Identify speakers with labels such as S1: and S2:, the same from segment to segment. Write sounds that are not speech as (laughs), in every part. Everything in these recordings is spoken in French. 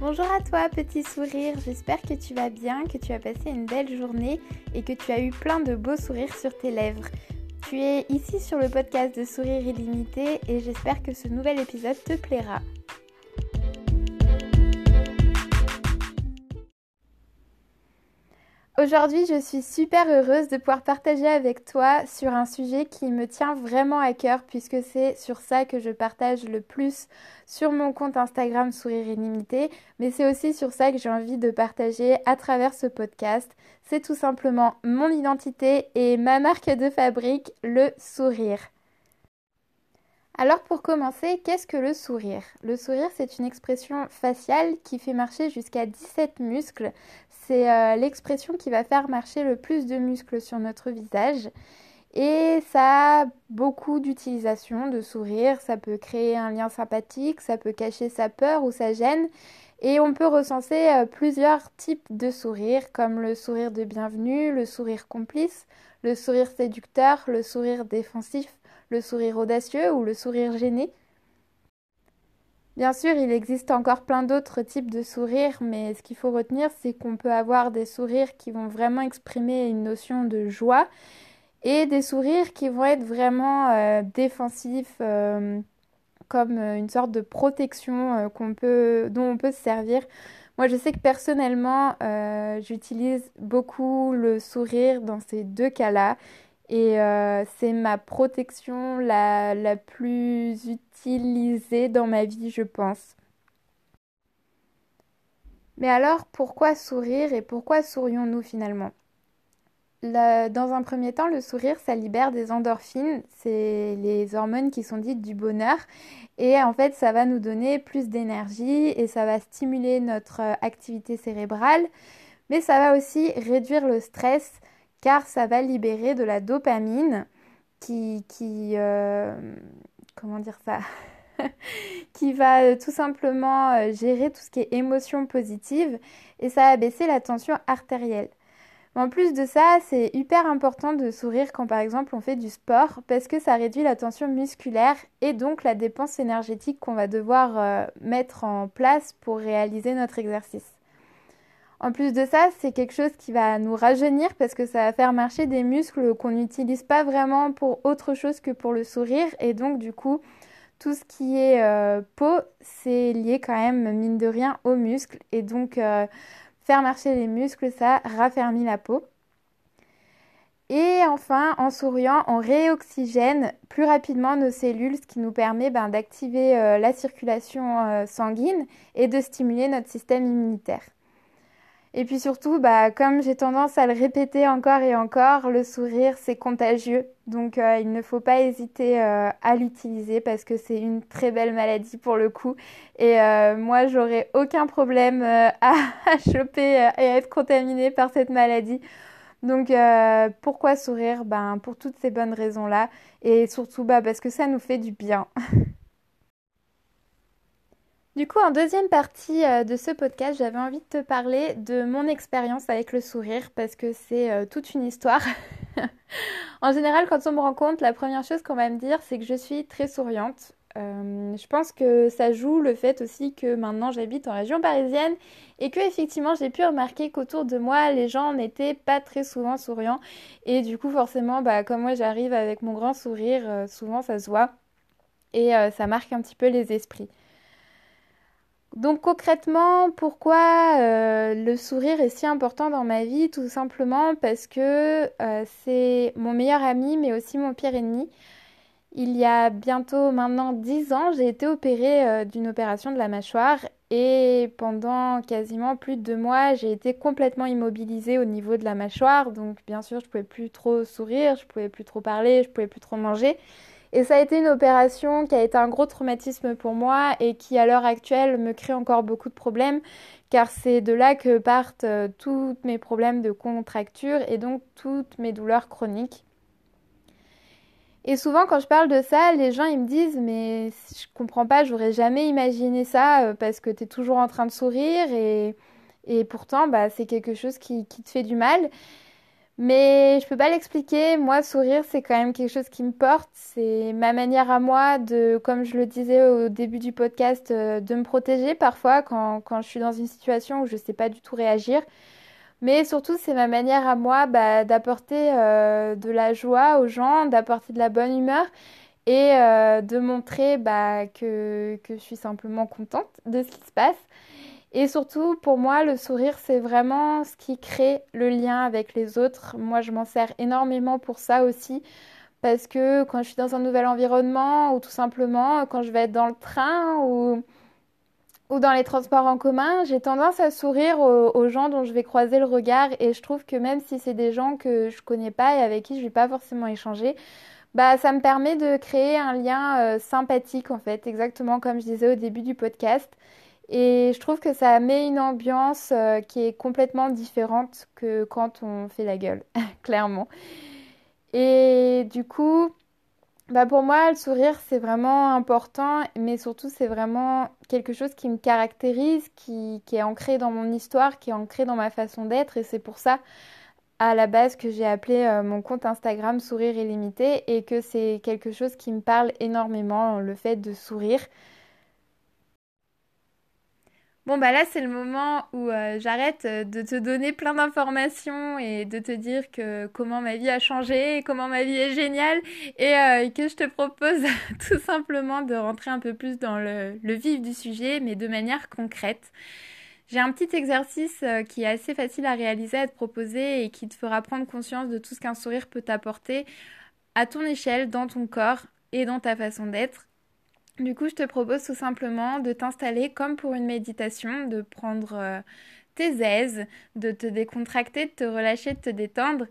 S1: Bonjour à toi petit sourire, j'espère que tu vas bien, que tu as passé une belle journée et que tu as eu plein de beaux sourires sur tes lèvres. Tu es ici sur le podcast de Sourire illimité et j'espère que ce nouvel épisode te plaira. Aujourd'hui, je suis super heureuse de pouvoir partager avec toi sur un sujet qui me tient vraiment à cœur puisque c'est sur ça que je partage le plus sur mon compte Instagram Sourire illimité, mais c'est aussi sur ça que j'ai envie de partager à travers ce podcast. C'est tout simplement mon identité et ma marque de fabrique, le sourire. Alors pour commencer, qu'est-ce que le sourire? Le sourire, c'est une expression faciale qui fait marcher jusqu'à 17 muscles. C'est euh, l'expression qui va faire marcher le plus de muscles sur notre visage. Et ça a beaucoup d'utilisations de sourire. Ça peut créer un lien sympathique, ça peut cacher sa peur ou sa gêne. Et on peut recenser euh, plusieurs types de sourires, comme le sourire de bienvenue, le sourire complice, le sourire séducteur, le sourire défensif, le sourire audacieux ou le sourire gêné. Bien sûr, il existe encore plein d'autres types de sourires, mais ce qu'il faut retenir, c'est qu'on peut avoir des sourires qui vont vraiment exprimer une notion de joie et des sourires qui vont être vraiment euh, défensifs, euh, comme euh, une sorte de protection dont on peut se servir. Moi, je sais que personnellement, j'utilise beaucoup le sourire dans ces deux cas-là et euh, c'est ma protection la, la, plus utilisée dans ma vie, je pense. Mais alors, pourquoi sourire et pourquoi sourions-nous finalement? Dans un premier temps, le sourire, ça libère des endorphines, c'est les hormones qui sont dites du bonheur. Et en fait, ça va nous donner plus d'énergie et ça va stimuler notre activité cérébrale. Mais ça va aussi réduire le stress car ça va libérer de la dopamine qui, qui euh, comment dire ça (laughs) qui va euh, tout simplement euh, gérer tout ce qui est émotion positive et ça va baisser la tension artérielle. En plus de ça, c'est hyper important de sourire quand par exemple on fait du sport parce que ça réduit la tension musculaire et donc la dépense énergétique qu'on va devoir mettre en place pour réaliser notre exercice. En plus de ça, c'est quelque chose qui va nous rajeunir parce que ça va faire marcher des muscles qu'on n'utilise pas vraiment pour autre chose que pour le sourire. Et donc, du coup, tout ce qui est euh, peau, c'est lié quand même, mine de rien, aux muscles. Et donc, euh, faire marcher les muscles, ça raffermit la peau. Et enfin, en souriant, on réoxygène plus rapidement nos cellules, ce qui nous permet ben, d'activer euh, la circulation sanguine et de stimuler notre système immunitaire. Et puis surtout, bah, comme j'ai tendance à le répéter encore et encore, le sourire, c'est contagieux. Donc euh, il ne faut pas hésiter euh, à l'utiliser parce que c'est une très belle maladie pour le coup. Et euh, moi, j'aurais aucun problème à, (laughs) à, choper et à être contaminée par cette maladie. Donc pourquoi sourire? Ben, Pour toutes ces bonnes raisons-là. Et surtout bah, parce que ça nous fait du bien. (laughs) Du coup, en deuxième partie euh, de ce podcast, j'avais envie de te parler de mon expérience avec le sourire parce que c'est euh, toute une histoire. (laughs) en général, quand on me rencontre, la première chose qu'on va me dire, c'est que je suis très souriante. Euh, je pense que ça joue le fait aussi que maintenant j'habite en région parisienne et que effectivement j'ai pu remarquer qu'autour de moi les gens n'étaient pas très souvent souriants et du coup forcément bah, comme moi j'arrive avec mon grand sourire souvent ça se voit et ça marque un petit peu les esprits. Donc concrètement, pourquoi euh, le sourire est si important dans ma vie? Tout simplement parce que euh, c'est mon meilleur ami, mais aussi mon pire ennemi. Il y a bientôt maintenant 10 ans, j'ai été opérée euh, d'une opération de la mâchoire et pendant quasiment plus de deux mois, j'ai été complètement immobilisée au niveau de la mâchoire. Donc bien sûr, je ne pouvais plus trop sourire, je ne pouvais plus trop parler, je ne pouvais plus trop manger. Et ça a été une opération qui a été un gros traumatisme pour moi et qui à l'heure actuelle me crée encore beaucoup de problèmes car c'est de là que partent euh, tous mes problèmes de contracture et donc toutes mes douleurs chroniques. Et souvent quand je parle de ça, les gens ils me disent mais je comprends pas, j'aurais jamais imaginé ça euh, parce que tu es toujours en train de sourire et, pourtant bah, c'est quelque chose qui te fait du mal. Mais je peux pas l'expliquer. Moi, sourire, c'est quand même quelque chose qui me porte. C'est ma manière à moi de, comme je le disais au début du podcast, euh, de me protéger parfois quand, je suis dans une situation où je sais pas du tout réagir. Mais surtout, c'est ma manière à moi bah, d'apporter euh, de la joie aux gens, d'apporter de la bonne humeur et euh, de montrer bah, que, que je suis simplement contente de ce qui se passe. Et surtout, pour moi, le sourire, c'est vraiment ce qui crée le lien avec les autres. Moi, je m'en sers énormément pour ça aussi. Parce que quand je suis dans un nouvel environnement, ou tout simplement quand je vais être dans le train, ou, ou dans les transports en commun, j'ai tendance à sourire aux, gens dont je vais croiser le regard. Et je trouve que même si c'est des gens que je connais pas et avec qui je vais pas forcément échanger, bah, ça me permet de créer un lien euh, sympathique en fait, exactement comme je disais au début du podcast. Et je trouve que ça met une ambiance euh, qui est complètement différente que quand on fait la gueule, (laughs) clairement. Et du coup, bah pour moi, le sourire, c'est vraiment important, mais surtout, c'est vraiment quelque chose qui me caractérise, qui, est ancré dans mon histoire, qui est ancré dans ma façon d'être. Et c'est pour ça, à la base, que j'ai appelé euh, mon compte Instagram Sourire illimité et que c'est quelque chose qui me parle énormément, le fait de sourire. Bon, bah là, c'est le moment où euh, j'arrête euh, de te donner plein d'informations et de te dire que comment ma vie a changé, comment ma vie est géniale et euh, que je te propose (laughs) tout simplement de rentrer un peu plus dans le, le vif du sujet, mais de manière concrète. J'ai un petit exercice qui est assez facile à réaliser, à te proposer et qui te fera prendre conscience de tout ce qu'un sourire peut t'apporter à ton échelle, dans ton corps et dans ta façon d'être. Du coup, je te propose tout simplement de t'installer comme pour une méditation, de prendre euh, tes aises, de te décontracter, de te relâcher, de te détendre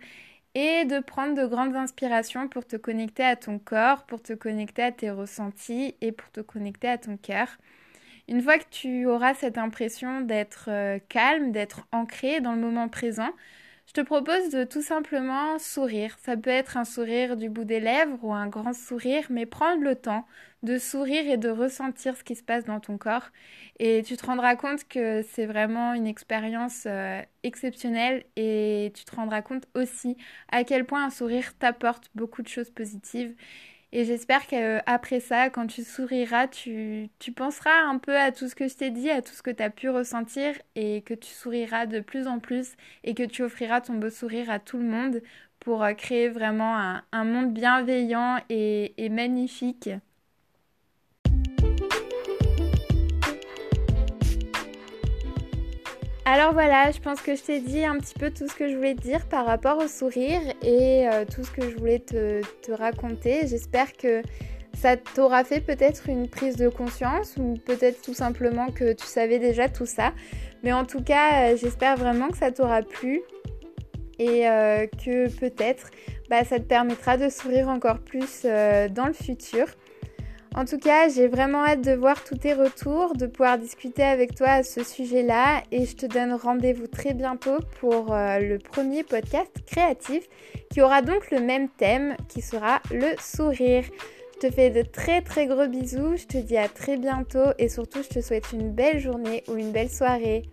S1: et de prendre de grandes inspirations pour te connecter à ton corps, pour te connecter à tes ressentis et pour te connecter à ton cœur. Une fois que tu auras cette impression d'être euh, calme, d'être ancré dans le moment présent, je te propose de tout simplement sourire. Ça peut être un sourire du bout des lèvres ou un grand sourire, mais prendre le temps de sourire et de ressentir ce qui se passe dans ton corps. Et tu te rendras compte que c'est vraiment une expérience euh, exceptionnelle et tu te rendras compte aussi à quel point un sourire t'apporte beaucoup de choses positives et j'espère qu'après ça, quand tu souriras, tu, penseras un peu à tout ce que je t'ai dit, à tout ce que tu as pu ressentir et que tu souriras de plus en plus et que tu offriras ton beau sourire à tout le monde pour euh, créer vraiment un, un monde bienveillant et, et magnifique. Alors voilà, je pense que je t'ai dit un petit peu tout ce que je voulais te dire par rapport au sourire et euh, tout ce que je voulais te, raconter. J'espère que ça t'aura fait peut-être une prise de conscience ou peut-être tout simplement que tu savais déjà tout ça. Mais en tout cas, euh, j'espère vraiment que ça t'aura plu et euh, que peut-être bah, ça te permettra de sourire encore plus dans le futur. En tout cas, j'ai vraiment hâte de voir tous tes retours, de pouvoir discuter avec toi à ce sujet-là et je te donne rendez-vous très bientôt pour euh, le premier podcast créatif qui aura donc le même thème qui sera le sourire. Je te fais de très très gros bisous, je te dis à très bientôt et surtout je te souhaite une belle journée ou une belle soirée.